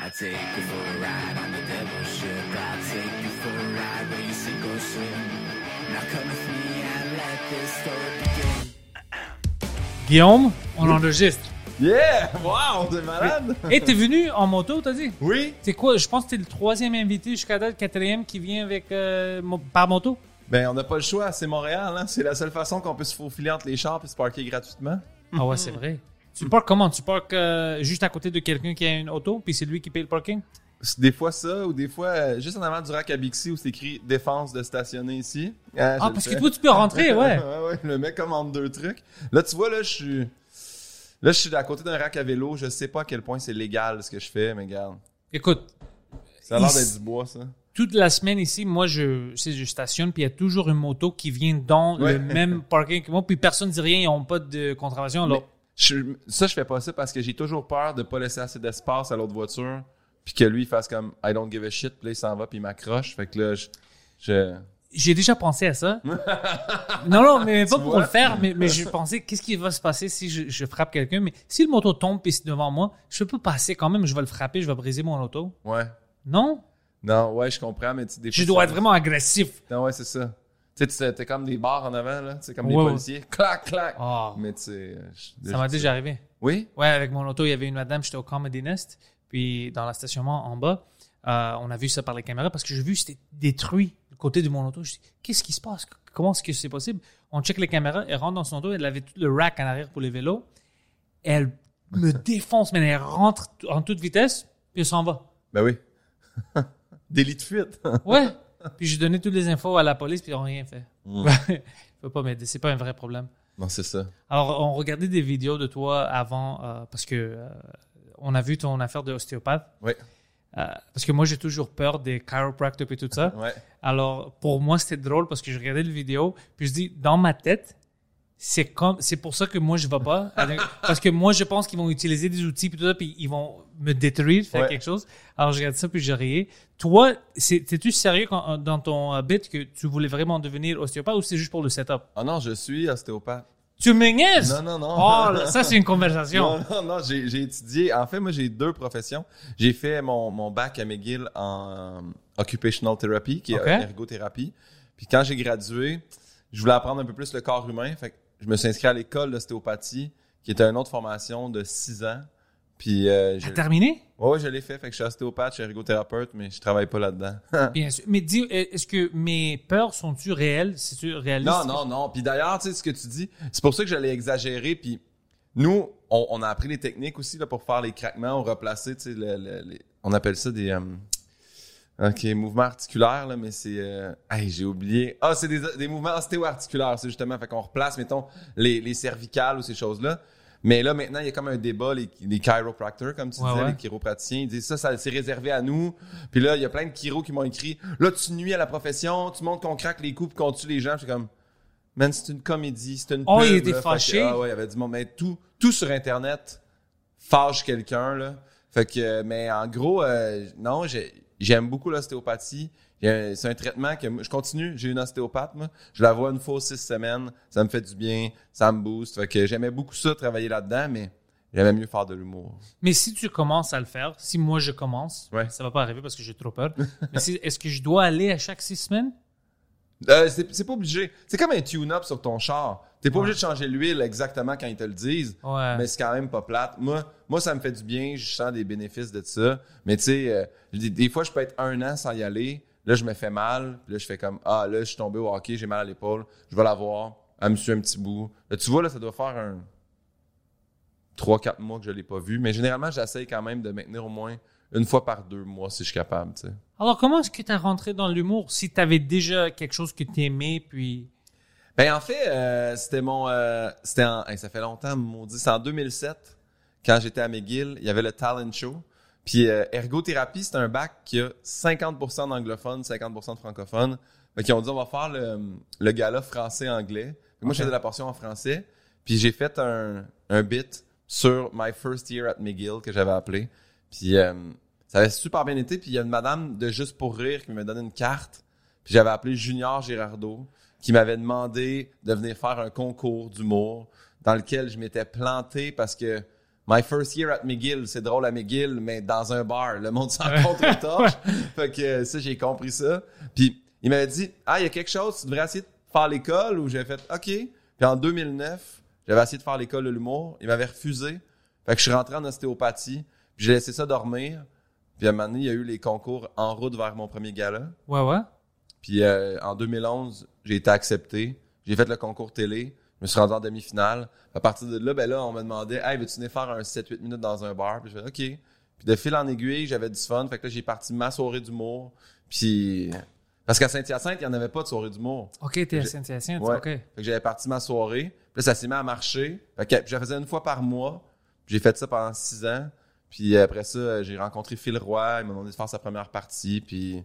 I take you for a ride on the devil's ship. I take you for a ride where you sink or swim. Now come with me and let this story begin. Guillaume, on enregistre. Yeah! Wow, t'es malade! Et t'es venu en moto, t'as dit? Oui? C'est quoi? Je pense que t'es le troisième invité jusqu'à date, quatrième qui vient avec euh, par moto? Ben, on n'a pas le choix, c'est Montréal, hein? C'est la seule façon qu'on peut se faufiler entre les chars et se parker gratuitement. Ah ouais, c'est vrai. Tu parques comment? Tu parques euh, juste à côté de quelqu'un qui a une auto, puis c'est lui qui paye le parking? Des fois ça, ou des fois, euh, juste en avant du rack à Bixi où c'est écrit défense de stationner ici. Ah, Ah, parce que toi, tu peux rentrer, ouais. ouais, ouais, le mec commande deux trucs. Là, tu vois, là, je suis. Là, je suis à côté d'un rack à vélo. Je sais pas à quel point c'est légal ce que je fais, mais regarde. Écoute, Ça a l'air d'être du bois, ça. toute la semaine ici, moi, je, je stationne, puis il y a toujours une moto qui vient dans Ouais. le même parking que moi, puis personne ne dit rien, ils n'ont pas de contravention. Alors, Je- ça, je fais pas ça parce que j'ai toujours peur de pas laisser assez d'espace à l'autre voiture, puis que lui il fasse comme I don't give a shit, puis là il s'en va, puis il m'accroche. Fait que là, je. je- j'ai déjà pensé à ça. non, non, mais pas pour le faire, mais, mais je pensais, qu'est-ce qui va se passer si je, je frappe quelqu'un? Mais si le moto tombe et c'est devant moi, je peux passer quand même, je vais le frapper, je vais briser mon auto. Ouais. Non? Non, ouais, je comprends, mais tu des Je dois être vraiment agressif. Non, ouais, c'est ça. Tu sais, t'es comme des barres en avant, là. C'est comme des Ouais, ouais. policiers. Clac, clac. Ah, Mais tu sais. euh, ça m'a déjà arrivé. Oui? Ouais, avec mon auto, il y avait une madame, j'étais au Comedy Nest, puis dans le stationnement en bas, euh, on a vu ça par les caméras parce que j'ai vu que c'était détruit le côté de mon auto. Je dis, qu'est-ce qui se passe? Comment est-ce que c'est possible? On check les caméras, elle rentre dans son auto, elle avait tout le rack en arrière pour les vélos. Elle me défonce, mais elle rentre en toute vitesse, puis elle s'en va. Ben oui. Délit de fuite. Ouais. puis j'ai donné toutes les infos à la police, puis ils n'ont rien fait. Faut pas m'aider, c'est pas un vrai problème. non, c'est ça. Alors, on regardait des vidéos de toi avant, euh, parce que euh, on a vu ton affaire de ostéopathe. Oui. Euh, parce que moi, j'ai toujours peur des chiropractors et tout ça. Ouais. Alors, pour moi, c'était drôle parce que je regardais le vidéo, puis je dis, dans ma tête, c'est comme, c'est pour ça que moi, je vais pas. parce que moi, je pense qu'ils vont utiliser des outils, puis tout ça, puis ils vont me détruire, faire Ouais. quelque chose. Alors, je regarde ça, puis je riais. Toi, t'es-tu sérieux quand- dans ton euh, bit que tu voulais vraiment devenir ostéopathe ou c'est juste pour le setup? Ah non, je suis ostéopathe. Tu me niaises? Non, non, non. Oh, là, ça, c'est une conversation. Non, non, non, j'ai j'ai étudié. En fait, moi, j'ai deux professions. J'ai fait mon, mon bac à McGill en euh, occupational therapy, qui est euh, ergothérapie. Puis quand j'ai gradué, je voulais apprendre un peu plus le corps humain. Fait que je me suis inscrit à l'école d'ostéopathie, qui était une autre formation de six ans. Puis, euh, je, terminé? ouais, ouais, je l'ai fait. Fait que je suis ostéopathe, je suis ergothérapeute, mais je travaille pas là-dedans. Bien sûr. Mais dis, est-ce que mes peurs sont-tu réelles? C'est-tu réaliste? Non, non, non. Puis d'ailleurs, tu sais, ce que tu dis, c'est pour ça que j'allais exagérer. Puis nous, on, on a appris les techniques aussi là, pour faire les craquements, replacer, tu sais, le- le- les- on appelle ça des... euh, OK, mouvements articulaires, là, mais c'est... Euh, hey, j'ai oublié. Ah, c'est des, des mouvements ostéo-articulaires, c'est justement. Fait qu'on replace, mettons, les, les cervicales ou ces choses-là. Mais là, maintenant, il y a comme un débat, les, les chiropractors, comme tu Ouais, disais, ouais. les chiropraticiens, ils disent ça, ça c'est réservé à nous. Puis là, il y a plein de chiros qui m'ont écrit, là, tu nuis à la profession, tu montres qu'on craque les coups qu'on tue les gens. Je suis comme, man, c'est une comédie, c'est une Oh, il était là. Fait que, fâché. ah ouais, il avait monde. Mais tout, tout sur Internet fâche quelqu'un, là. Fait que, mais en gros, euh, non, j'ai- j'aime beaucoup l'ostéopathie. C'est un traitement que je continue. J'ai une ostéopathe, moi. Je la vois une fois six semaines. Ça me fait du bien. Ça me booste. Fait que j'aimais beaucoup ça, travailler là-dedans, mais j'aimais mieux faire de l'humour. Mais si tu commences à le faire, si moi je commence, Ouais. ça va pas arriver parce que j'ai trop peur. mais si- est-ce que je dois aller à chaque six semaines? Euh, c'est c'est pas obligé. C'est comme un tune-up sur ton char. T'es pas obligé de changer l'huile exactement quand ils te le disent. Ouais. Mais c'est quand même pas plate. Moi, moi, ça me fait du bien. Je sens des bénéfices de ça. Mais tu sais, euh, des, des fois, je peux être un an sans y aller. Là, je me fais mal. Puis là, je fais comme, ah, là, je suis tombé au hockey, j'ai mal à l'épaule. Je vais la voir. Elle me suit un petit bout. Là, tu vois, là, ça doit faire un 3-4 mois que je l'ai pas vu. Mais généralement, j'essaye quand même de maintenir au moins une fois par deux mois si je suis capable, tu sais. Alors, comment est-ce que tu as rentré dans l'humour si tu avais déjà quelque chose que tu aimais, puis. Ben en fait, euh, c'était mon, euh, c'était en, hey, ça fait longtemps, maudit, c'est en 2007 quand j'étais à McGill, il y avait le talent show. Puis euh, ergothérapie, c'est un bac qui a 50% d'anglophones, 50% de francophones. Fait qu'ils ont dit on va faire le, le gala français-anglais. Moi, Ok. faisais la portion en français. Puis j'ai fait un, un bit sur My First Year at McGill que j'avais appelé. Puis euh, ça avait super bien été. Puis il y a une madame de Juste pour rire qui m'a donné une carte. Puis j'avais appelé Junior Girardeau qui m'avait demandé de venir faire un concours d'humour dans lequel je m'étais planté parce que My first year at McGill, c'est drôle à McGill, mais dans un bar, le monde s'en contre torche. fait que euh, ça, j'ai compris ça. Puis il m'avait dit, ah, il y a quelque chose, tu devrais essayer de faire l'école. Ou j'ai fait, OK. Puis en 2009, j'avais essayé de faire l'école de l'humour. Il m'avait refusé. Fait que je suis rentré en ostéopathie. Puis j'ai laissé ça dormir. Puis à un moment donné, il y a eu les concours en route vers mon premier gala. Ouais, ouais. Puis euh, en 2011, j'ai été accepté. J'ai fait le concours télé. Je me suis rendu en demi-finale. À partir de là, ben là, on me demandait Hey, veux-tu venir faire un 7-8 minutes dans un bar? Puis je fais OK. Puis de fil en aiguille, j'avais du fun. Fait que là, j'ai parti ma soirée d'humour. Puis. Parce qu'à Saint-Hyacinthe, il n'y en avait pas de soirée d'humour. Ok, t'es à Saint-Hyacinthe. Ouais. Ok. Fait que j'avais parti ma soirée. Puis là, ça s'est mis à marcher. Fait que je la faisais une fois par mois. J'ai fait ça pendant six ans. Puis après ça, j'ai rencontré Phil Roy. Il m'a demandé de faire sa première partie. Puis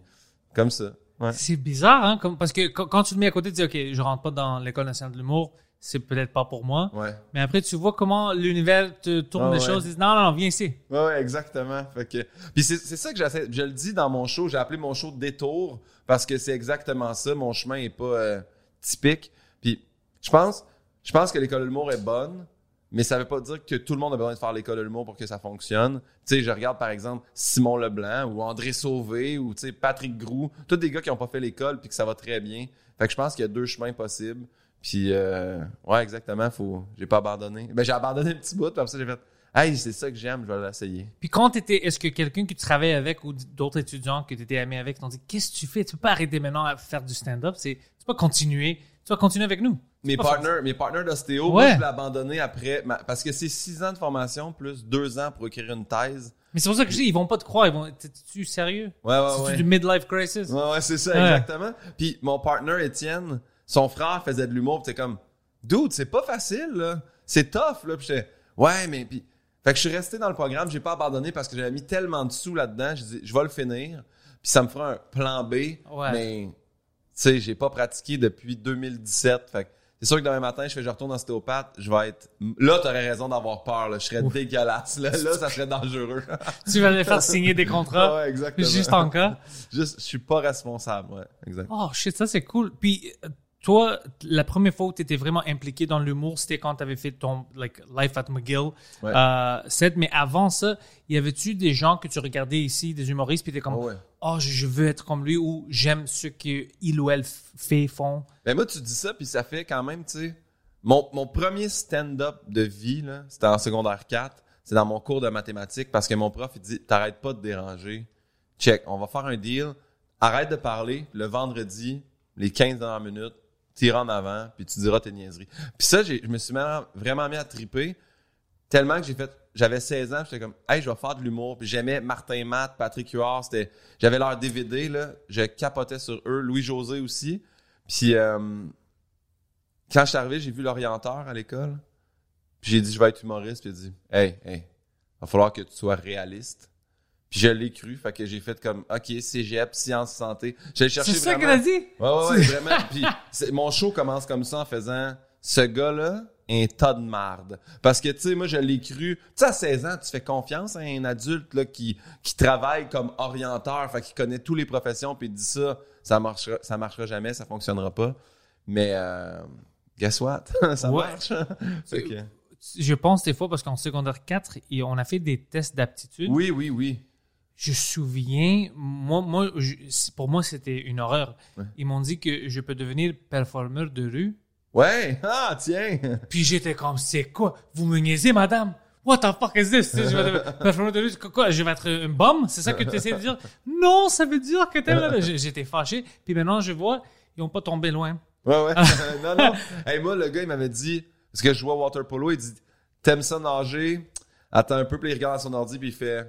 comme ça. Ouais. C'est bizarre, hein, comme, parce que quand, quand tu le mets à côté, tu dis, OK, je rentre pas dans l'école nationale de l'humour, c'est peut-être pas pour moi. Ouais. Mais après, tu vois comment l'univers te tourne Ah les ouais. choses. Ils non, non, non, viens ici. Ouais, ouais, exactement. Fait que, puis c'est, c'est ça que j'essaie. Je le dis dans mon show. J'ai appelé mon show détour parce que c'est exactement ça. Mon chemin est pas euh, typique. Puis je pense, je pense que l'école de l'humour est bonne, mais ça veut pas dire que tout le monde a besoin de faire l'école de l'humour pour que ça fonctionne. Tu sais, je regarde par exemple Simon Leblanc ou André Sauvé ou tu sais Patrick Groux, tous des gars qui ont pas fait l'école puis que ça va très bien. Fait que je pense qu'il y a deux chemins possibles. Puis euh, ouais, exactement. Faut, j'ai pas abandonné. Ben j'ai abandonné un petit bout. Puis après ça j'ai fait, hey, c'est ça que j'aime, je vais l'essayer. Puis quand t'étais, est-ce que quelqu'un que tu travaillais avec ou d'autres étudiants que tu étais ami avec t'ont dit, qu'est-ce que tu fais? Tu peux pas arrêter maintenant à faire du stand-up. C'est, tu peux pas continuer. Tu vas continuer avec nous. Mes partners, mes partners d'ostéo, Ouais. moi, je l'ai abandonné après, ma- parce que c'est six ans de formation plus deux ans pour écrire une thèse. Mais c'est pour ça que je dis, ils vont pas te croire. Ils vont, t'es-tu sérieux? Ouais, ouais, C'est ouais. du midlife crisis? Ouais, ouais, c'est ça, Ouais. exactement. Puis mon partner, Étienne, son frère faisait de l'humour, pis t'es comme, dude, c'est pas facile, là. C'est tough, là. J'étais, ouais, mais puis, fait que je suis resté dans le programme, j'ai pas abandonné parce que j'avais mis tellement de sous là-dedans, je dis, je vais le finir, puis ça me fera un plan B, Ouais. mais, tu sais, j'ai pas pratiqué depuis 2017, fait que c'est sûr que demain matin, je fais, je retourne ostéopathe, je vais être, là, t'aurais raison d'avoir peur, là. Je serais dégueulasse, là. Là, ça serait dangereux. Tu vas les faire signer des contrats. ouais, exactement. Juste en cas. Juste, je suis pas responsable, ouais, exact. Oh shit, ça c'est cool. Puis toi, la première fois où tu étais vraiment impliqué dans l'humour, c'était quand tu avais fait ton like, Life at McGill Ouais. euh, set. Mais avant ça, y avait-tu des gens que tu regardais ici, des humoristes, puis t'es comme, Oh, ouais. oh, je, veux être comme lui ou j'aime ce qu'il ou elle fait, font. Ben moi, tu dis ça, puis ça fait quand même, tu sais... Mon, mon premier stand-up de vie, c'était en secondaire 4. C'est dans mon cours de mathématiques parce que mon prof, il dit « T'arrêtes pas de déranger. Check, on va faire un deal. Arrête de parler. Le vendredi, les 15 dernières minutes, tire en avant, puis tu diras tes niaiseries. » Puis ça, je me suis vraiment- mis à triper tellement que j'ai fait... J'avais 16 ans, j'étais comme « Hey, je vais faire de l'humour. » Puis j'aimais Martin Matt, Patrick Huard, c'était... J'avais leur DVD, là. Je capotais sur eux. Louis-José aussi. Puis... euh, quand je suis arrivé, j'ai vu l'orienteur à l'école. Puis j'ai dit, je vais être humoriste. Puis il dit, hey, hey, va falloir que tu sois réaliste. Puis je l'ai cru. Fait que j'ai fait comme, OK, cégep, sciences, santé. J'ai cherché C'est ça qu'elle a dit? Ouais, ouais, ouais, vraiment. Puis mon show commence comme ça en faisant, ce gars-là, un tas de marde. Parce que, tu sais, moi, je l'ai cru. Tu sais, à 16 ans, tu fais confiance à un adulte, là, qui, qui travaille comme orienteur, fait qu'il connaît toutes les professions, puis il dit ça, ça marchera, ça marchera jamais, ça fonctionnera pas. Mais, euh, guess what? ça Ouais. marche. Que- Je pense des fois, parce qu'en secondaire 4, et on a fait des tests d'aptitude. oui, oui, oui. Je me souviens, moi, moi, je- pour moi, c'était une horreur. Ouais. Ils m'ont dit que je peux devenir performeur de rue. Ouais, ah, tiens. Puis j'étais comme, c'est quoi? Vous me niaisez, madame? What the fuck is this? Je vais performeur de rue. Quoi, je vais être un bum? C'est ça que tu essaies de dire? Non, ça veut dire que t'es... J'étais fâché. Puis maintenant, je vois, ils ont pas tombé loin. Ouais, ouais. non, non. Hey, moi, le gars, il m'avait dit, parce que je jouais au water polo, il dit, t'aimes ça nager? Attends un peu, puis il regarde à son ordi, puis il fait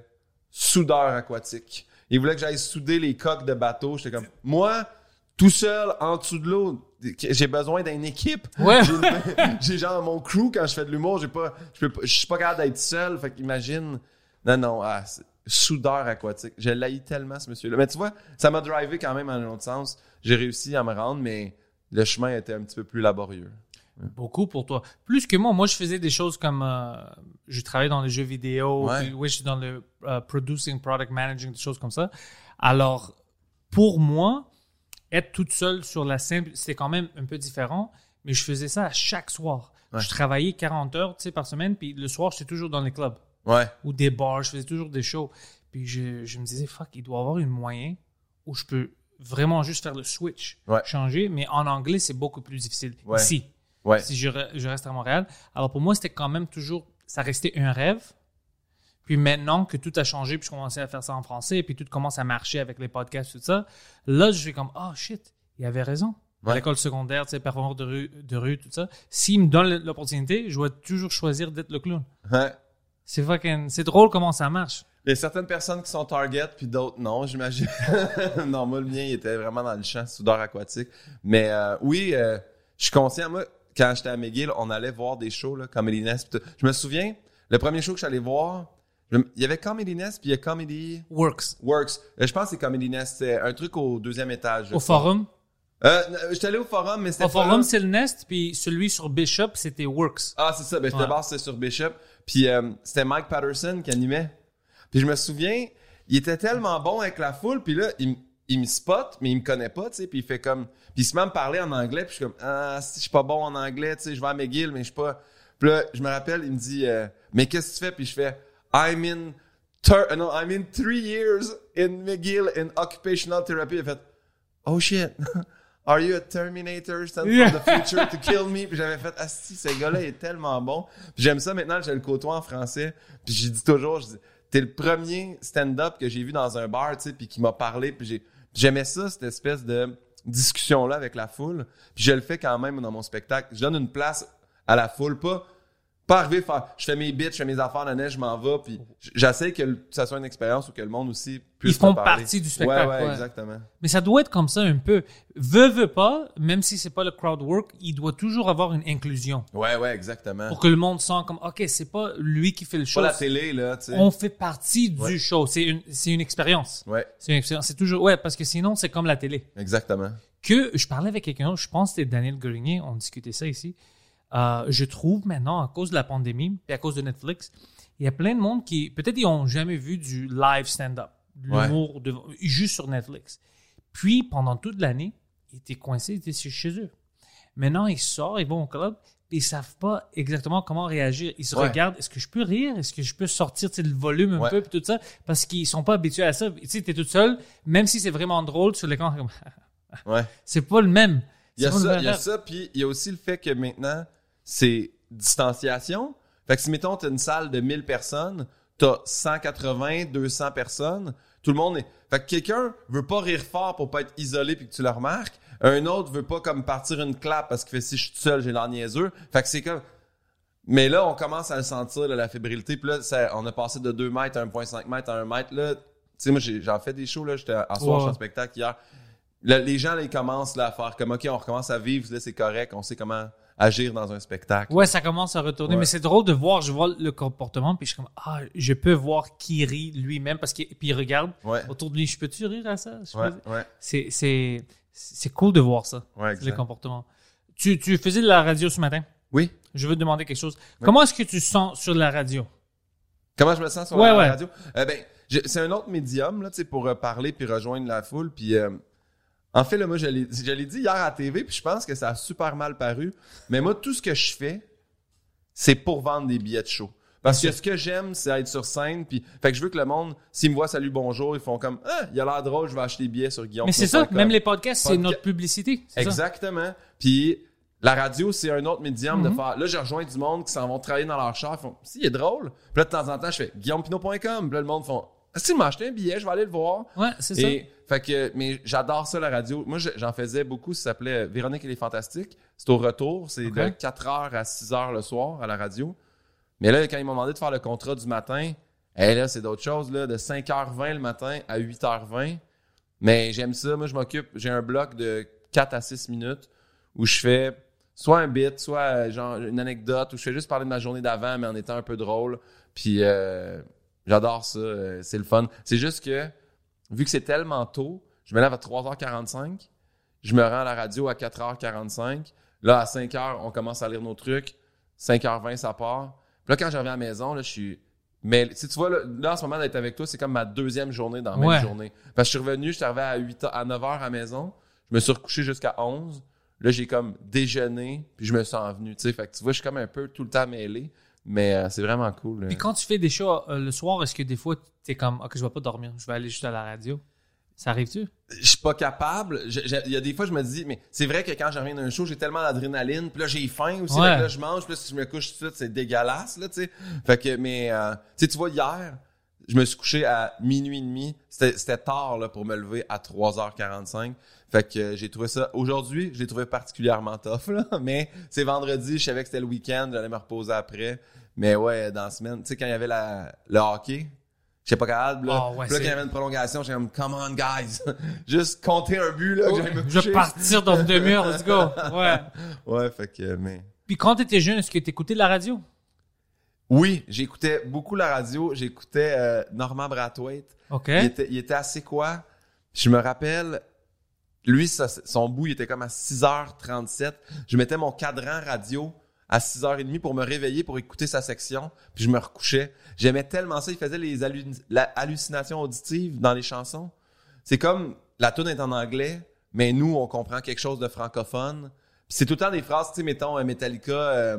soudeur aquatique. Il voulait que j'aille souder les coques de bateau. J'étais comme, moi, tout seul, en dessous de l'eau, j'ai besoin d'une équipe. Ouais. J'ai genre mon crew quand je fais de l'humour, j'ai pas, je peux pas, je suis pas capable d'être seul. Fait qu'imagine, non, non, ah, soudeur aquatique. Je l'haïs tellement, ce monsieur-là. Mais tu vois, ça m'a drivé quand même en un autre sens. J'ai réussi à me rendre, mais le chemin était un petit peu plus laborieux. Beaucoup pour toi. Plus que moi. Moi, je faisais des choses comme... euh, je travaillais dans les jeux vidéo. Ouais. puis, oui, je suis dans le euh, producing, product managing, des choses comme ça. Alors, pour moi, être toute seule sur la scène, c'était quand même un peu différent. Mais je faisais ça à chaque soir. Ouais. Je travaillais 40 heures par semaine. Puis le soir, j'étais toujours dans les clubs. Ouais. ou des bars, je faisais toujours des shows. Puis je, je me disais, fuck, il doit y avoir un moyen où je peux vraiment juste faire le switch, Ouais. changer. Mais en anglais, c'est beaucoup plus difficile. Ici, Ouais. si je, re- je reste à Montréal. Alors pour moi, c'était quand même toujours, ça restait un rêve. Puis maintenant que tout a changé, puis je commençais à faire ça en français, puis tout commence à marcher avec les podcasts, tout ça, là, je suis comme, oh shit, il avait raison. À l'école secondaire, tu sais, performeur de rue, de rue, tout ça. S'il me donne l'opportunité, je dois toujours choisir d'être le clown. Ouais. C'est fucking, c'est drôle comment ça marche. Il y a certaines personnes qui sont target, puis d'autres non, j'imagine. non, moi, le mien, il était vraiment dans le champ, soudeur aquatique. Mais euh, oui, euh, je suis conscient. Moi, quand j'étais à McGill, on allait voir des shows, là, Comedy Nest. Je me souviens, le premier show que allé voir, je- il y avait Comedy Nest, puis il y a Comedy Works. Works. Euh, je pense que c'est Comedy Nest. C'est un truc au deuxième étage. Au forum? Euh, n- j'étais allé au forum, mais c'était Au forum, c'est le Nest, puis celui sur Bishop, c'était Works. Ah, c'est ça. Ben, Ouais. d'abord, c'était sur Bishop. Puis euh, c'était Mike Patterson qui animait. Puis je me souviens, il était tellement bon avec la foule. Puis là, il, il me spot, mais il me connaît pas, tu sais. Puis il fait comme... Puis il se met à me parler en anglais. Puis je suis comme, ah, si je suis pas bon en anglais, tu sais, je vais à McGill, mais je suis pas... Puis là, je me rappelle, il me dit, euh, mais qu'est-ce que tu fais? Puis je fais, I'm in... Euh, no, I'm in three years in McGill in occupational therapy. Il fait, oh shit. Are you a Terminator? Sent Yeah. from the future to kill me? Puis j'avais fait, ah si, ce gars-là est tellement bon. Puis j'aime ça maintenant, je le côtoie en français. Puis j'ai dit toujours, je dis, t'es le premier stand-up que j'ai vu dans un bar, tu sais, puis qui m'a parlé. Puis j'ai, j'aimais ça, cette espèce de discussion-là avec la foule. Puis je le fais quand même dans mon spectacle. Je donne une place à la foule, pas, pas arriver faire, je fais mes bits, je fais mes affaires, la neige, je m'en vais. Puis j'essaie que ça soit une expérience où que le monde aussi puisse Ils font parler. partie du spectacle, Ouais, ouais, ouais. exactement. Mais ça doit être comme ça un peu. Veux, veux pas, même si c'est pas le crowd work, il doit toujours avoir une inclusion. Ouais, ouais, exactement. Pour que le monde sente comme, OK, c'est pas lui qui fait le show. Pas la télé, là, tu sais. On fait partie du show. C'est une, c'est une expérience. Ouais, C'est une expérience. C'est toujours, ouais, parce que sinon, c'est comme la télé. exactement. que je parlais avec quelqu'un, je pense que c'était Daniel Grenier, on discutait ça ici. Euh, je trouve maintenant, à cause de la pandémie et à cause de Netflix, il y a plein de monde qui, peut-être, ils n'ont jamais vu du live stand-up, Ouais. l'humour, juste sur Netflix. Puis, pendant toute l'année, ils étaient coincés, ils étaient chez- eux. Maintenant, ils sortent, ils vont au club, ils savent pas exactement comment réagir. Ils se Ouais. regardent, est-ce que je peux rire? Est-ce que je peux sortir tu le volume un Ouais. peu, puis tout ça? Parce qu'ils sont pas habitués à ça. Tu sais, t'es tout seul, même si c'est vraiment drôle sur l'écran, comme, Ouais. c'est pas le même. Il y a il y ça, puis il y a aussi le fait que maintenant, c'est distanciation. Fait que si, mettons, t'as une salle de 1000 personnes, t'as 180, 200 personnes, tout le monde est... Fait que quelqu'un veut pas rire fort pour pas être isolé puis que tu le remarques. Un autre veut pas comme partir une clap parce qu'il fait si je suis tout seul, j'ai l'air niaiseux. Fait que c'est comme... Mais là, on commence à le sentir, là, la fébrilité. Puis là, ça- on a passé de 2 mètres à 1,5 mètres à 1 mètre. Là, tu sais, moi, j'ai- j'en fais des shows. là. J'étais à soir, j'étais en spectacle hier. Là, les gens, là, ils commencent là, à faire comme, OK, on recommence à vivre, là, c'est correct, on sait comment agir dans un spectacle. Ouais, ça commence à retourner, Ouais. mais c'est drôle de voir, je vois le comportement, puis je suis comme, ah, je peux voir qui rit lui-même, parce qu'il puis il regarde Ouais. autour de lui, je peux-tu rire à ça? Ouais, peux- ouais, C'est, c'est, c'est cool de voir ça, ouais, le comportement. Tu, tu faisais de la radio ce matin? Oui. Je veux te demander quelque chose. Comment est-ce que tu sens sur la radio? Comment je me sens sur la ouais. radio? Euh, ben, je- c'est un autre médium, là, tu sais, pour euh, parler puis rejoindre la foule. Puis, euh, en fait, là, moi, je l'ai dit hier à la TV, puis je pense que ça a super mal paru. Mais moi, tout ce que je fais, c'est pour vendre des billets de show. Parce que ce que j'aime, c'est être sur scène. Puis, fait que je veux que le monde, s'ils me voient salut, bonjour, ils font comme, ah, il a l'air drôle, je vais acheter des billets sur Guillaume. Mais c'est ça, même les podcasts, c'est Podca- notre publicité. ça? Exactement. Puis la radio, c'est un autre médium Mhm. de faire. Là, je rejoins du monde qui s'en vont travailler dans leur char. Ils font, si, il est drôle. Puis là, de temps en temps, je fais guillaumepinot.com. Puis là, le monde font, ah, si, il m'a acheté un billet, je vais aller le voir. Ouais, c'est ça. Fait que, mais j'adore ça, la radio. Moi, je- j'en faisais beaucoup. Ça s'appelait Véronique et les Fantastiques. C'est au retour. C'est de 4h à 6h le soir à la radio. Mais là, quand ils m'ont demandé de faire le contrat du matin, eh là, c'est d'autres choses, là, de 5h20 le matin à 8h20. Mais j'aime ça. Moi, je m'occupe. J'ai un bloc de 4 à 6 minutes où je fais soit un bit, soit euh, genre une anecdote, où je fais juste parler de ma journée d'avant, mais en étant un peu drôle. Puis euh, j'adore ça, euh, c'est le fun. C'est juste que, vu que c'est tellement tôt, je me lève à 3h45, je me rends à la radio à 4h45. Là, à 5h, on commence à lire nos trucs. 5h20, ça part. Puis là, quand je reviens à la maison, là, je suis... Mais si tu vois, là, là, en ce moment, d'être avec toi, c'est comme ma deuxième journée dans la même Ouais. journée. Parce que je suis revenu, je suis arrivé à 8 à 9h à la maison. Je me suis recouché jusqu'à 11. Là, j'ai comme déjeuné, puis je me tu sais. Fait que tu vois, je suis comme un peu tout le temps mêlé. Mais euh, c'est vraiment cool. Puis quand tu fais des shows euh, le soir, est-ce que des fois, t'es comme, OK, je vais pas dormir, je vais aller juste à la radio? Ça arrive-tu? je suis pas capable. Il y a des fois, je me dis, mais c'est vrai que quand je reviens d'un show, j'ai tellement d'adrénaline. Puis là, j'ai faim aussi. Ouais. Là, je mange. Puis là, si je me couche tout de suite, c'est dégueulasse, là, tu sais. Fait que, mais, euh, tu sais, tu vois, hier, je me suis couché à minuit et demi. C'était c'était tard, là, pour me lever à 3h45. Fait que euh, j'ai trouvé ça, aujourd'hui, je l'ai trouvé particulièrement tough, là. Mais c'est vendredi, je savais que c'était le week-end, j'allais me reposer après. Mais ouais, dans la semaine, tu sais, quand il y avait la, le hockey, j'étais pas capable, là. Ah ouais, Puis là, quand il y avait une prolongation, j'étais comme, come on, guys. Juste compter un but, là, que j'allais me Je vais partir dans une demi-heure, let's go. Ouais. Ouais, fait que, mais. Puis quand t'étais jeune, est-ce que t'écoutais la radio? Oui, j'écoutais beaucoup la radio. J'écoutais euh, Norman Brathwaite. OK. Il, était, il était assez quoi? Je me rappelle, lui, son bout, était comme à 6h37. Je mettais mon cadran radio à 6h30 pour me réveiller, pour écouter sa section, puis je me recouchais. J'aimais tellement ça. Il faisait les hallucinations auditives dans les chansons. C'est comme, la tune est en anglais, mais nous, on comprend quelque chose de francophone. C'est tout le temps des phrases, tu sais, mettons, euh, Metallica, euh,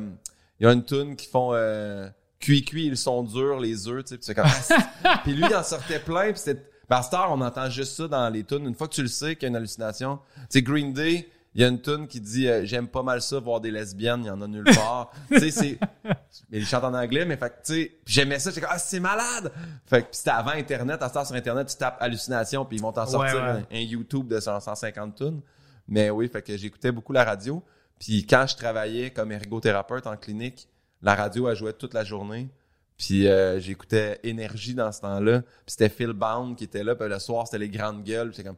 il y a une tune qui font euh, cuit cuit ils sont durs les œufs tu sais puis comme puis lui il en sortait plein puis c'était ben, à cette heure, on entend juste ça dans les tunes. Une fois que tu le sais qu'il y a une hallucination tu sais Green Day il y a une tune qui dit euh, j'aime pas mal ça voir des lesbiennes il y en a nulle part tu sais c'est mais ils chantent en anglais mais fait que tu sais j'aimais ça j'étais comme ah c'est malade fait que c'était avant internet. À sur internet tu tapes hallucination puis ils vont t'en sortir Ouais. Un, un YouTube de 150 tunes. Mais oui fait que j'écoutais beaucoup la radio. Puis quand je travaillais comme ergothérapeute en clinique, la radio, elle jouait toute la journée. Puis euh, j'écoutais Énergie dans ce temps-là. Puis c'était Phil Bound qui était là. Puis le soir, c'était les grandes gueules. Puis c'est comme,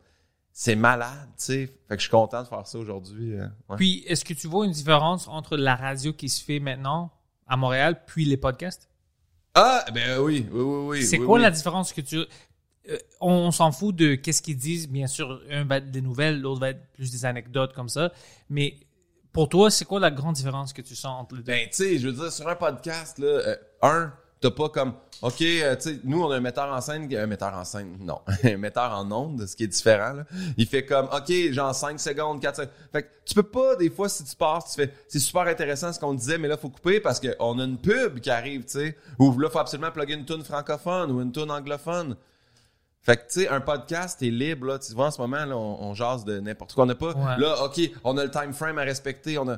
c'est malade, tu sais. Fait que je suis content de faire ça aujourd'hui. euh, ouais. Puis est-ce que tu vois une différence entre la radio qui se fait maintenant à Montréal puis les podcasts? Ah, ben oui, oui, oui, oui. C'est oui, quoi oui. la différence que tu... euh, on s'en fout de qu'est-ce qu'ils disent. Bien sûr, un va être des nouvelles, l'autre va être plus des anecdotes comme ça. Mais pour toi, c'est quoi la grande différence que tu sens entre les deux? Ben, tu sais, je veux dire, sur un podcast, là, euh, un, t'as pas comme, OK, euh, tu sais, nous, on a un metteur en scène, un metteur en scène, non, un metteur en ondes, ce qui est différent, là. Il fait comme, OK, genre 5 secondes, 4 secondes. Fait que tu peux pas, des fois, si tu pars, tu fais, c'est super intéressant ce qu'on disait, mais là, faut couper parce qu'on a une pub qui arrive, tu sais. Ou là, faut absolument plugger une tune francophone ou une tune anglophone. Fait que, tu sais, un podcast, t'es libre, là. Tu vois, en ce moment, là, on, on jase de n'importe quoi. On n'a pas, Ouais. là, OK, on a le time frame à respecter, on a,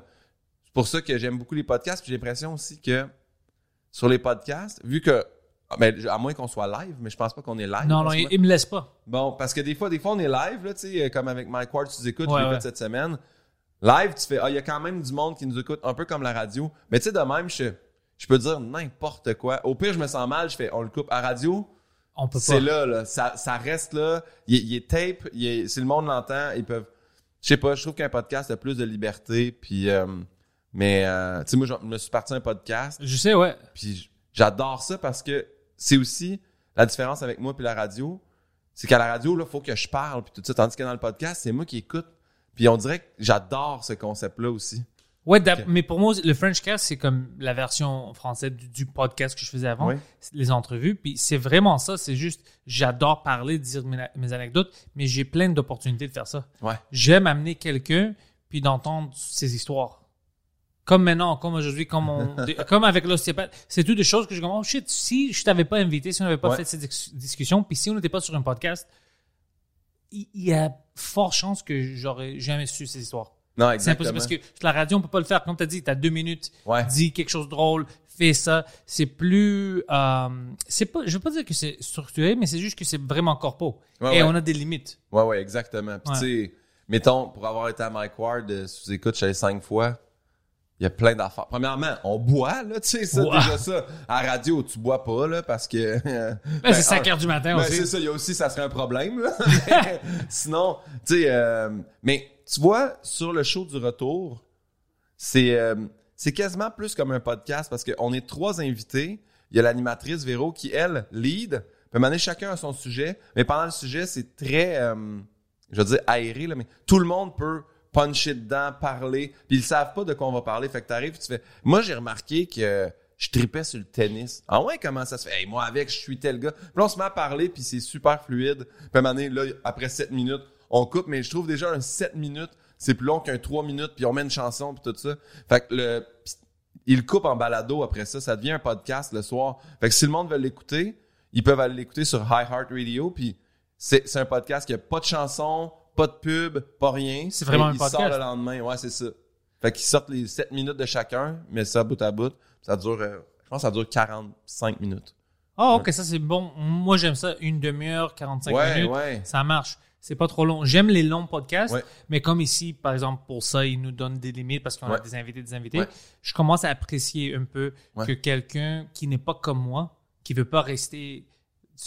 c'est pour ça que j'aime beaucoup les podcasts. Puis j'ai l'impression aussi que sur les podcasts, vu que, ah, ben, à moins qu'on soit live, mais je pense pas qu'on est live. non, non, il, me laisse pas. Bon, parce que des fois, des fois, on est live, là, tu sais, euh, comme avec Mike Ward, tu écoutes, Ouais, je l'ai ouais. fait cette semaine. Live, tu fais, ah, il y a quand même du monde qui nous écoute, un peu comme la radio. Mais tu sais, de même, je, je peux dire n'importe quoi. Au pire, je me sens mal, je fais, on le coupe à radio. On peut pas. C'est là, là. Ça, ça reste là. Il, est- il est tape. il est- si le monde l'entend, ils peuvent. Je sais pas, je trouve qu'un podcast a plus de liberté. Puis, euh, mais, euh, tu sais, moi, je me suis parti un podcast. Je sais, ouais. Puis j'adore ça parce que c'est aussi la différence avec moi puis la radio. C'est qu'à la radio, là, faut que je parle puis tout ça. Tandis que dans le podcast, c'est moi qui écoute. Puis on dirait que j'adore ce concept-là aussi. Ouais, mais pour moi, le Frenchcast, c'est comme la version française du, du podcast que je faisais avant, Oui. les entrevues. Puis c'est vraiment ça. C'est juste, j'adore parler, dire mes, mes anecdotes, mais j'ai plein d'opportunités de faire ça. Ouais. J'aime amener quelqu'un, puis d'entendre ses histoires. Comme maintenant, comme aujourd'hui, comme, on, comme avec l'ostéopathe. C'est toutes des choses que je comprends. Shit, si je t'avais pas invité, si on n'avait pas Ouais. fait cette dis- discussion, puis si on n'était pas sur un podcast, il y a fort chance que j'aurais jamais su ces histoires. Non, C'est exactement. impossible parce que la radio, on peut pas le faire. Comme tu as dit, tu as deux minutes, Ouais. dis quelque chose de drôle, fais ça. C'est plus. euh, c'est pas, je veux pas dire que c'est structuré, mais c'est juste que c'est vraiment corpo. Ouais, Et on a des limites. Ouais, ouais, exactement. Puis tu sais, mettons, pour avoir été à Mike Ward, euh, sous écoute, cinq fois. Il y a plein d'affaires. Premièrement, on boit, là, tu sais, ça, déjà ça. À la radio, tu bois pas, là, parce que... Ben, ben, c'est 5 un- heures du matin Ben, aussi. c'est ça, il y a aussi, ça serait un problème, là. Mais Sinon, tu sais, euh, mais tu vois, sur le show du retour, c'est euh, c'est quasiment plus comme un podcast parce qu'on est trois invités. Il y a l'animatrice Véro qui, elle, lead. Puis à chacun a son sujet. Mais pendant le sujet, c'est très, euh, je veux dire, aéré, là, mais tout le monde peut puncher dedans, parler. Puis ils savent pas de quoi on va parler. Fait que t'arrives, tu fais... Moi, j'ai remarqué que je tripais sur le tennis. Ah ouais, comment ça se fait? Hey, moi, avec, je suis tel gars. Puis là, on se met à parler, puis c'est super fluide. Puis à un moment donné, là, après 7 minutes, on coupe. Mais je trouve déjà un 7 minutes, c'est plus long qu'un 3 minutes, puis on met une chanson, puis tout ça. Fait que le... Il coupe en balado après ça. Ça devient un podcast le soir. Fait que si le monde veut l'écouter, ils peuvent aller l'écouter sur iHeartRadio. Puis c'est c'est un podcast qui a pas de chanson, pas de pub, pas rien. C'est vraiment un podcast. sort le lendemain. Ouais, c'est ça. Fait qu'ils sortent les 7 minutes de chacun, mais ça bout à bout. Ça dure, euh, je pense que ça dure 45 minutes. Ah, ok, ça c'est bon. Moi, j'aime ça. Une demi-heure, 45 Ouais, minutes. ouais. Ça marche. C'est pas trop long. J'aime les longs podcasts, mais comme ici, par exemple, pour ça, ils nous donnent des limites parce qu'on a des invités, des invités. Je commence à apprécier un peu que quelqu'un qui n'est pas comme moi, qui veut pas rester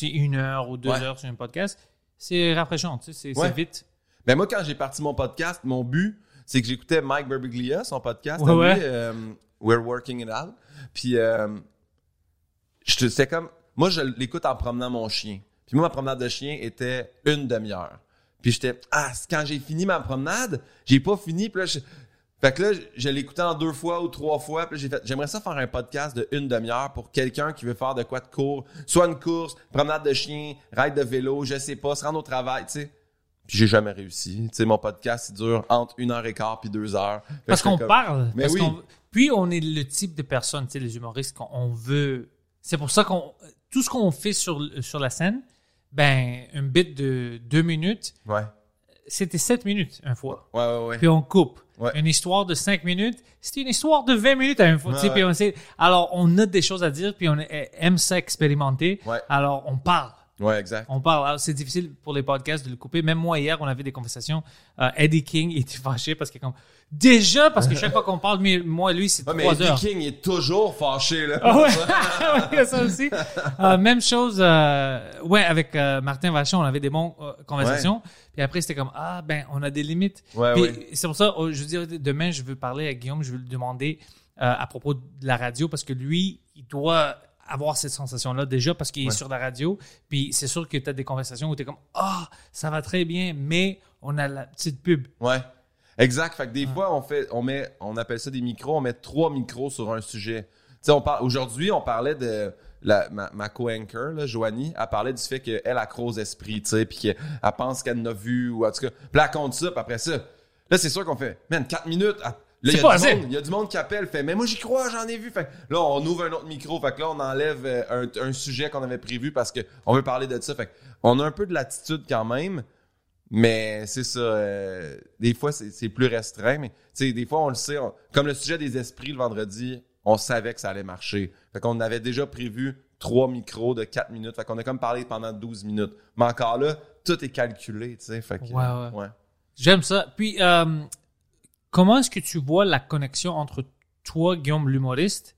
une heure ou deux heures sur un podcast, c'est rafraîchissant. Tu sais, c'est vite. Ben moi, quand j'ai parti mon podcast, mon but, c'est que j'écoutais Mike Birbiglia, son podcast, Ouais, lui, ouais. euh, We're Working It Out. Puis, euh, je te- c'était comme, moi, je l'écoute en promenant mon chien. Puis moi, ma promenade de chien était une demi-heure. Puis j'étais, ah, quand j'ai fini ma promenade, j'ai pas fini. Puis là, je- fait que là, je- l'écoutais en deux fois ou trois fois. Puis j'ai fait, j'aimerais ça faire un podcast de une demi-heure pour quelqu'un qui veut faire de quoi de court. Soit une course, promenade de chien, ride de vélo, je sais pas, se rendre au travail, tu sais. Puis j'ai jamais réussi. Tu sais, mon podcast, il dure entre une heure et quart puis deux heures. Fait Parce qu'on comme- parle. Mais parce oui. puis on est le type de personne, tu sais, les humoristes, qu'on on veut. C'est pour ça qu'on. Tout ce qu'on fait sur, sur la scène, ben, un bit de deux minutes, Ouais. c'était sept minutes une fois. Ouais, ouais, ouais. Puis on coupe. Ouais. Une histoire de cinq minutes, c'était une histoire de 20 minutes à une fois. Ouais, on sait- alors, on a des choses à dire, puis on aime ça expérimenter. Ouais. Alors, on parle. Ouais, exact. On parle. Alors, C'est difficile pour les podcasts de le couper. Même moi, hier, on avait des conversations. Euh, Eddie King était fâché parce que, comme, déjà, parce que chaque fois qu'on parle, mais moi, lui, c'est Ouais, mais trois Eddie heures. King est toujours fâché, là. Ah ouais, Ouais, il y a ça aussi. Euh, même chose, euh, ouais, avec euh, Martin Vachon, on avait des bonnes conversations. Puis après, c'était comme, ah, ben, on a des limites. Ouais, Puis c'est pour ça, oh, je veux dire, demain, je veux parler à Guillaume, je veux lui demander à propos de la radio, parce que lui, il doit avoir cette sensation-là déjà parce qu'il est sur la radio. Puis c'est sûr que tu as des conversations où tu es comme, ah, ça va très bien, mais on a la petite pub. Ouais. Exact. Fait que des fois, on fait, on met, on appelle ça des micros, on met trois micros sur un sujet. Tu sais, on parle, aujourd'hui, on parlait de, la, ma, ma co-anchor, Joanie, elle parlait du fait qu'elle a croise esprit, tu sais, puis qu'elle elle pense qu'elle en a vu, ou en tout cas, puis elle compte ça, puis après ça, là, c'est sûr qu'on fait, man, quatre minutes, il y a pas du assez. monde- il y a du monde qui appelle, fait, mais moi, j'y crois, j'en ai vu. Fait, là, on ouvre un autre micro, fait que là, on enlève euh, un, un sujet qu'on avait prévu parce que on veut parler de ça. Fait on a un peu de latitude quand même, mais c'est ça. euh, des fois, c'est c'est plus restreint, mais tu sais, des fois, on le sait. on- comme le sujet des esprits le vendredi, on savait que ça allait marcher. Fait qu'on avait déjà prévu trois micros de 4 minutes. Fait qu'on a comme parlé pendant 12 minutes. Mais encore là, tout est calculé, tu sais. Fait que, Ouais, ouais. ouais. J'aime ça. Puis, euh, comment est-ce que tu vois la connexion entre toi, Guillaume l'humoriste,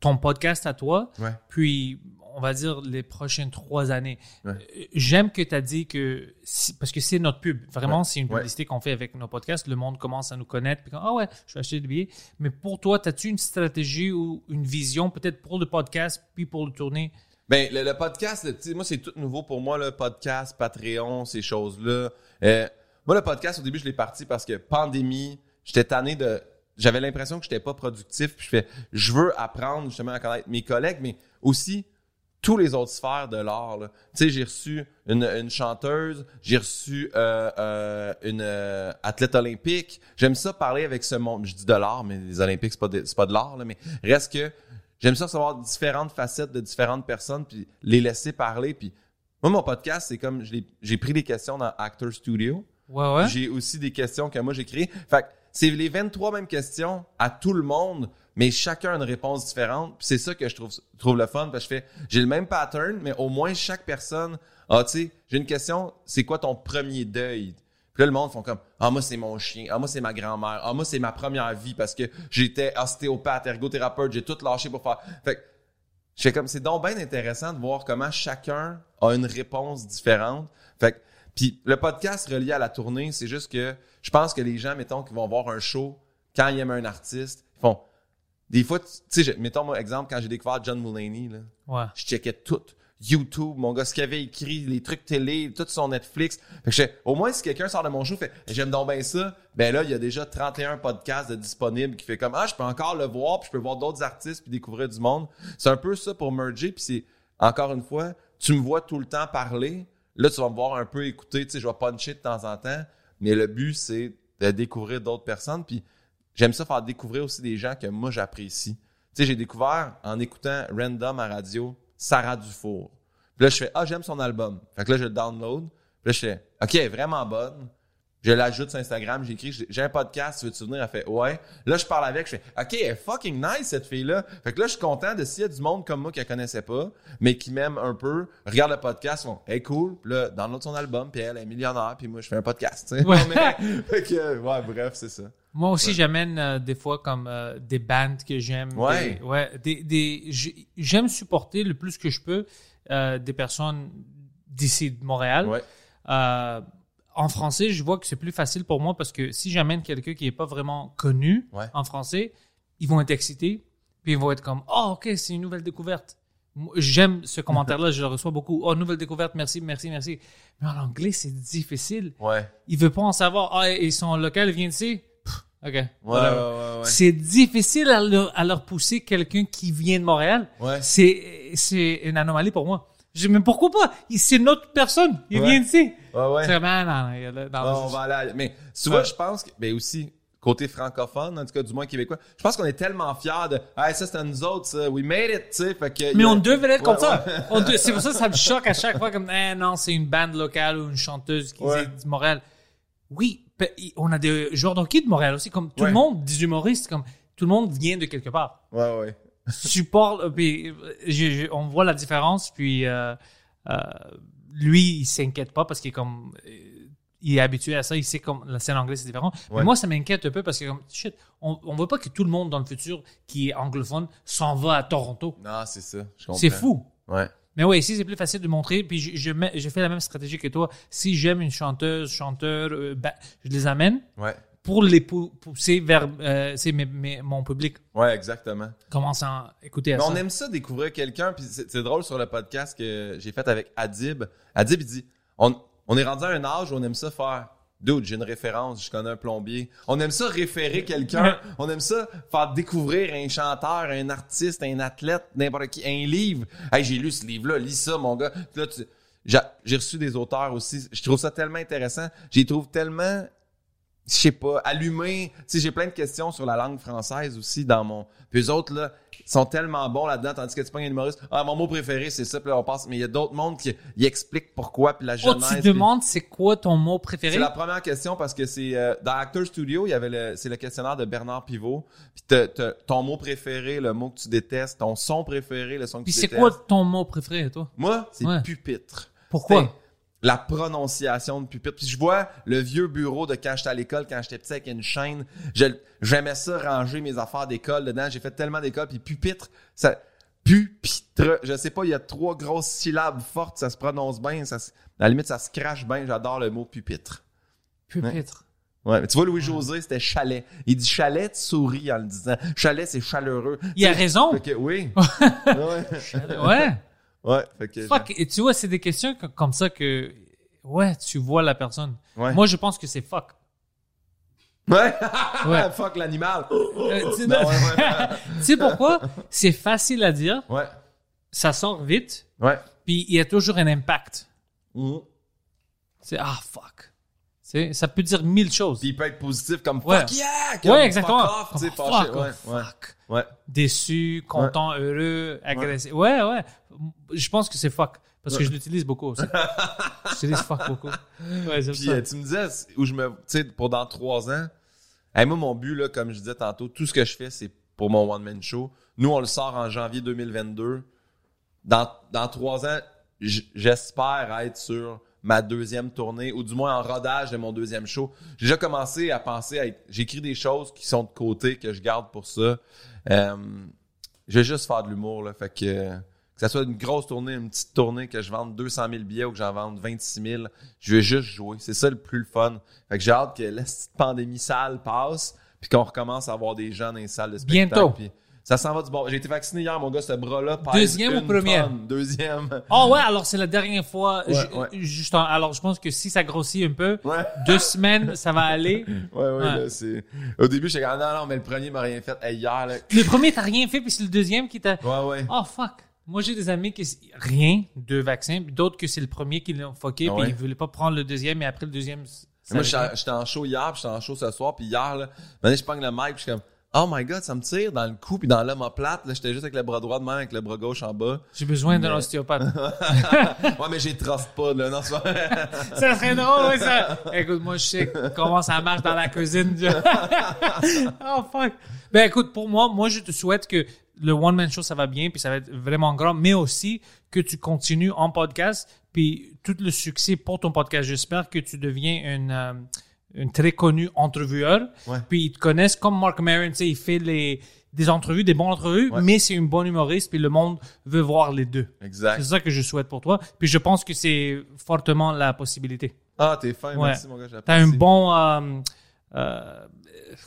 ton podcast à toi, Ouais. puis, on va dire, les prochaines trois années? Ouais. Euh, J'aime que tu as dit que, parce que c'est notre pub. Vraiment, Ouais. c'est une publicité qu'on fait avec nos podcasts. Le monde commence à nous connaître. Puis, ah ouais, je vais acheter des billets. Mais pour toi, as-tu une stratégie ou une vision, peut-être pour le podcast, puis pour le tourner? Ben, le, le podcast, le- moi, c'est tout nouveau pour moi, le podcast, Patreon, ces choses-là. Euh, moi, le podcast, au début, je l'ai parti parce que pandémie, j'étais tanné de. J'avais l'impression que j'étais pas productif. Puis je fais, je veux apprendre justement à connaître mes collègues, mais aussi tous les autres sphères de l'art. là. Tu sais, j'ai reçu une, une chanteuse, j'ai reçu euh, euh, une euh, athlète olympique. J'aime ça parler avec ce monde. Je dis de l'art, mais les Olympiques, c'est pas de, c'est pas de l'art, là, mais reste que j'aime ça savoir différentes facettes de différentes personnes, puis les laisser parler. Puis moi, mon podcast, c'est comme je l'ai- j'ai pris des questions dans Actor Studio. Ouais, ouais. J'ai aussi des questions que moi j'ai créées. Fait que c'est les 23 mêmes questions à tout le monde, mais chacun a une réponse différente. C'est ça que je trouve, trouve le fun, parce je fais, j'ai le même pattern, mais au moins chaque personne, ah, tu sais, j'ai une question, c'est quoi ton premier deuil? Puis là, le monde font comme, ah, moi, c'est mon chien. Ah, moi, c'est ma grand-mère. Ah, moi, c'est ma première vie parce que j'étais ostéopathe, ergothérapeute, j'ai tout lâché pour faire. Fait que, je fais comme, c'est donc bien intéressant de voir comment chacun a une réponse différente. Fait que, Puis le podcast relié à la tournée, c'est juste que je pense que les gens, mettons, qui vont voir un show, quand ils aiment un artiste, ils font. Des fois, tu sais, je- mettons, moi, exemple, quand j'ai découvert John Mulaney, là, Ouais. je checkais tout. YouTube, mon gars, ce qu'il avait écrit, les trucs télé, tout son Netflix. Fait que j'étais, au moins, si quelqu'un sort de mon show, fait, j'aime donc bien ça, ben là, il y a déjà 31 podcasts de disponibles qui fait comme, ah, je peux encore le voir, puis je peux voir d'autres artistes, puis découvrir du monde. C'est un peu ça pour merger, puis c'est, encore une fois, tu me vois tout le temps parler, là, tu vas me voir un peu écouter, tu sais, je vais puncher de temps en temps, mais le but, c'est de découvrir d'autres personnes, puis j'aime ça faire découvrir aussi des gens que moi, j'apprécie. Tu sais, j'ai découvert en écoutant random à radio Sarah Dufour. Puis là, je fais Ah, j'aime son album. Fait que là, je le download. Puis là, je fais OK, vraiment bonne. Je l'ajoute sur Instagram, j'écris, j'ai- un podcast, tu veux te souvenir? Elle fait Ouais. Là, je parle avec, je fais OK, elle est fucking nice, cette fille-là. Fait que là, je suis content de s'il y a du monde comme moi qui la connaissait pas, mais qui m'aime un peu, regarde le podcast, ils font Hey, cool. Puis là, download son album, puis elle est millionnaire, puis moi, je fais un podcast. Ouais. Mais- fait que, ouais, bref, c'est ça. Moi aussi, j'amène euh, des fois comme euh, des bands que j'aime. Ouais. Des, ouais. Des, des, j'ai- j'aime supporter le plus que je peux euh, des personnes d'ici de Montréal. Ouais. En français, je vois que c'est plus facile pour moi parce que si j'amène quelqu'un qui est pas vraiment connu Ouais. en français, ils vont être excités, puis ils vont être comme oh ok c'est une nouvelle découverte. J'aime ce commentaire-là, je le reçois beaucoup. Oh nouvelle découverte, merci, merci, merci. Mais en anglais c'est difficile. Ouais. Il veut pas en savoir. Ah ils sont local, vient d'ici? Ok. Ouais, ouais. C'est difficile à leur, à leur pousser quelqu'un qui vient de Montréal. C'est une anomalie pour moi. Je dis, mais pourquoi pas? C'est une autre personne. Il Ouais. vient d'ici. Ouais, ouais. C'est vraiment, là- dans- Ah, on va aller Mais tu vois, Ouais. je pense que, ben aussi, côté francophone, en tout cas, du moins québécois, je pense qu'on est tellement fiers de, ah, ça, à nous autres, ça. We made it, tu sais. Fait que. Mais a- on devrait être Ouais, comme ça. ouais. C'est pour ça que ça me choque à chaque fois comme, eh non, c'est une bande locale ou une chanteuse qui vient de Montréal. Oui, on a des joueurs d'hockey de Montréal aussi, comme tout le monde, des humoristes, comme tout le monde vient de quelque part. Ouais, ouais. Support euh, puis euh, on voit la différence puis euh, euh, lui il s'inquiète pas parce qu'il est comme il est habitué à ça il sait comme la scène anglaise c'est différent Ouais. mais moi ça m'inquiète un peu parce que comme shit on, on veut pas que tout le monde dans le futur qui est anglophone s'en va à Toronto Non, c'est ça. c'est fou Ouais. mais oui, ici, c'est plus facile de montrer. Puis je, je fait la même stratégie que toi. Si j'aime une chanteuse, chanteur, euh, ben, je les amène Ouais. Pour les pou- pousser vers euh, c'est mon public. Ouais, exactement. Commence à écouter à ça. on aime ça découvrir quelqu'un, puis c'est drôle sur le podcast que j'ai fait avec Adib. Adib, il dit, on, on est rendu à un âge où on aime ça faire. Dude, j'ai une référence, je connais un plombier. On aime ça référer quelqu'un. On aime ça faire découvrir un chanteur, un artiste, un athlète, n'importe qui, un livre. Hey, j'ai lu ce livre-là, lis ça, mon gars. Là, tu- j'ai reçu des auteurs aussi. Je trouve ça tellement intéressant. J'y trouve tellement je sais pas, allumé. Tu sais, j'ai plein de questions sur la langue française aussi dans mon. Puis eux autres, là, sont tellement bons là-dedans, tandis que tu prends un humoriste. Ah, mon mot préféré, c'est ça, puis là, on passe. Mais il y a d'autres mondes qui ils expliquent pourquoi, puis la Oh, jeunesse. tu puis- demandes c'est quoi ton mot préféré? C'est la première question parce que c'est euh, dans Actor Studio, il y avait le c'est le questionnaire de Bernard Pivot. Puis t'as- t'as ton mot préféré, le mot que tu détestes, ton son préféré, le son que Puis tu c'est détestes. quoi ton mot préféré, toi? Moi, c'est Ouais. pupitre. Pourquoi? La prononciation de pupitre. Puis je vois le vieux bureau de quand j'étais à l'école, quand j'étais petit avec une chaîne. J'aimais ça, ranger mes affaires d'école dedans. J'ai fait tellement d'école. Puis pupitre, ça... Pupitre. Je sais pas, il y a trois grosses syllabes fortes. Ça se prononce bien. Ça, à la limite, ça se crache bien. J'adore le mot pupitre. Pupitre. Ouais, mais tu vois, Louis-José, c'était chalet. Il dit chalet, tu souris en le disant. Chalet, c'est chaleureux. Il a raison. Que, oui. ouais. Ouais. Ouais, fait que. Fuck. Et tu vois, c'est des questions que- comme ça que, ouais, tu vois la personne. Ouais. Moi, je pense que c'est fuck. Ouais. Ouais. Fuck l'animal. Euh, tu Non, ouais, ouais. tu sais pourquoi? C'est facile à dire, Ouais. ça sort vite, Ouais. puis il y a toujours un impact. Mhm. C'est, ah, fuck. Ça peut dire mille choses. Puis il peut être positif comme Ouais. fuck yeah! comme Ouais, exactement. Fuck off, Fuck, fâché. fuck, Ouais. Déçu, content, heureux, agressif. Ouais. ouais, Je pense que c'est fuck. Parce que je l'utilise beaucoup aussi. J'utilise fuck beaucoup. Ouais, Puis ça. euh, tu me disais où je me. Tu sais, pour dans trois ans. Hey, moi, mon but, là, comme je disais tantôt, tout ce que je fais, c'est pour mon one-man show. Nous, on le sort en janvier 2022. Dans, dans trois ans, j'espère être sur ma deuxième tournée, ou du moins en rodage de mon deuxième show. J'ai déjà commencé à penser à être- J'écris des choses qui sont de côté, que je garde pour ça. Euh, je vais juste faire de l'humour, là. Fait que, Que ça soit une grosse tournée, une petite tournée, que je vende 200 000 billets ou que j'en vende 26 000, je vais juste jouer. C'est ça le plus le fun. Fait que j'ai hâte que la petite pandémie sale passe, puis qu'on recommence à avoir des gens dans les salles de spectacle. Bientôt. Ça s'en va du bon. J'ai été vacciné hier, mon gars, ce bras-là. Deuxième ou tonne. Deuxième. Oh ouais, alors c'est la dernière fois. Ouais, ju- ouais. juste en- alors je pense que si ça grossit un peu, Ouais. deux semaines, ça va aller. Ouais, ouais, là, c'est. Au début, j'étais comme, non, non, mais le premier m'a rien fait. Hey, hier, là. Le premier, t'as rien fait, puis c'est le deuxième qui t'a. Ouais, ouais. Oh fuck. Moi, j'ai des amis qui rien, deux vaccins, puis d'autres que c'est le premier qui l'ont fucké, Ah puis ils voulaient pas prendre le deuxième, et après le deuxième. ça Moi, j'étais en show hier, puis j'étais en show ce soir, puis hier, là, maintenant, je pogne le mic, puis je suis comme, oh my god, ça me tire dans le cou, puis dans l'omoplate, là, j'étais juste avec le bras droit de même, avec le bras gauche en bas. J'ai besoin d'un ostéopathe. ouais, mais j'ai pas, là, non, ça serait drôle, oui, ça. Écoute, moi, je sais comment ça marche dans la cuisine. oh, fuck. Ben, écoute, pour moi, moi, je te souhaite que le one-man show, ça va bien, puis ça va être vraiment grand, mais aussi que tu continues en podcast, puis tout le succès pour ton podcast. J'espère que tu deviens une, euh, une très connu entrevueur, Ouais. puis ils te connaissent comme Mark Maron, tu sais, il fait les, des entrevues, des bonnes entrevues, Ouais. mais c'est une bonne humoriste, puis le monde veut voir les deux. Exact. C'est ça que je souhaite pour toi. Puis je pense que c'est fortement la possibilité. Ah, t'es fin, Ouais. merci, mon gars, T'as un bon, euh, euh,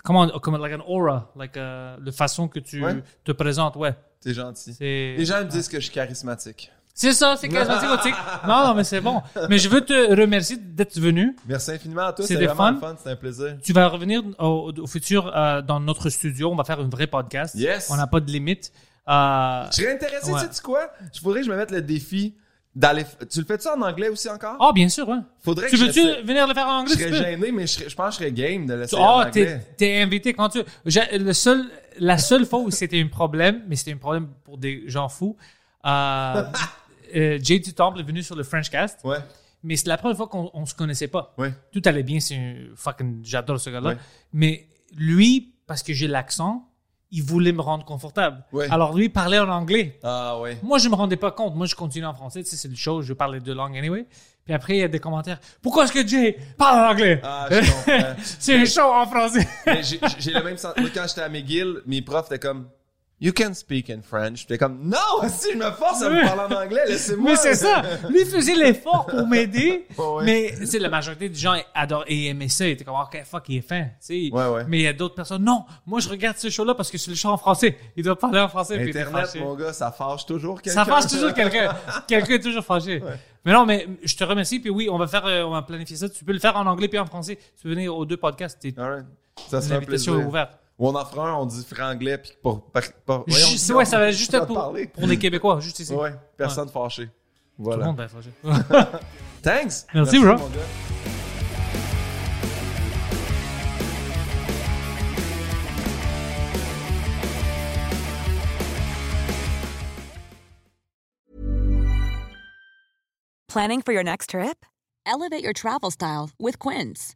comment, comment, like an aura, like euh, la façon que tu te présentes, ouais. T'es gentil. Les gens me disent que je suis charismatique. C'est ça, c'est charismatique authentique. Non, non, mais c'est bon. Mais je veux te remercier d'être venu. Merci infiniment à toi, C'est c'est des vraiment fun. le fun, c'était un plaisir. Tu vas revenir au, au futur euh, dans notre studio. On va faire un vrai podcast. Yes. On n'a pas de limite. Euh, Je serais intéressé, Ouais. tu sais quoi? Je voudrais que je me mette le défi d'aller. Tu le fais-tu en anglais aussi encore? oh, bien sûr, ouais. Faudrait Tu veux-tu je, venir le faire en anglais? je serais gêné, mais je, serais- je pense que je serais game de l'essayer en Oh, t'es, anglais. t'es invité quand tu. Le seul, la seule fois où c'était un problème, mais c'était un problème pour des gens fous. Euh, euh, JT Temple est venu sur le French Cast, Ouais, mais c'est la première fois qu'on on se connaissait pas. ouais. Tout allait bien, c'est un fucking. J'adore ce gars-là. Ouais. Mais lui, parce que j'ai l'accent, il voulait me rendre confortable. Ouais. Alors lui, il parlait en anglais. Ah, ouais. Moi, je me rendais pas compte. Moi, je continue en français. Tu sais, c'est le show. Je parlais deux langues anyway. Puis après, il y a des commentaires. Pourquoi est-ce que Jay parle en anglais? Ah, je comprends. c'est un show en français. J'ai le même sentiment. Moi, quand j'étais à McGill, mes profs étaient comme, You can speak in French. J'étais comme, non, si je me force à me parler en anglais, laissez-moi. Mais c'est ça. Lui faisait l'effort pour m'aider. Ouais. Mais, tu sais, la majorité des gens adorent et aimaient ça. Ils étaient comme, OK, fuck, il est fin. Tu sais. Ouais, ouais. Mais il y a d'autres personnes, non, moi, je regarde ce show-là parce que c'est le show en français. Il doit parler en français. Internet, mon gars, ça fâche toujours quelqu'un. Ça fâche toujours quelqu'un. quelqu'un est toujours fâché. Mais non, mais je te remercie. Puis oui, on va faire, euh, on va planifier ça. Tu peux le faire en anglais puis en français. Tu peux venir aux deux podcasts. Alright. Ça serait L'invitation est ouverte. Ou on en fera un, on dit franglais, puis pour... par- par- voyons, Juste- ouais, ça va juste pour, parler. pour les Québécois, juste ici. Ouais, personne fâché. Tout le Voilà. monde va être fâché. Thanks. Merci, bro. mon gars. Planning for your next trip? Elevate your travel style with Quince.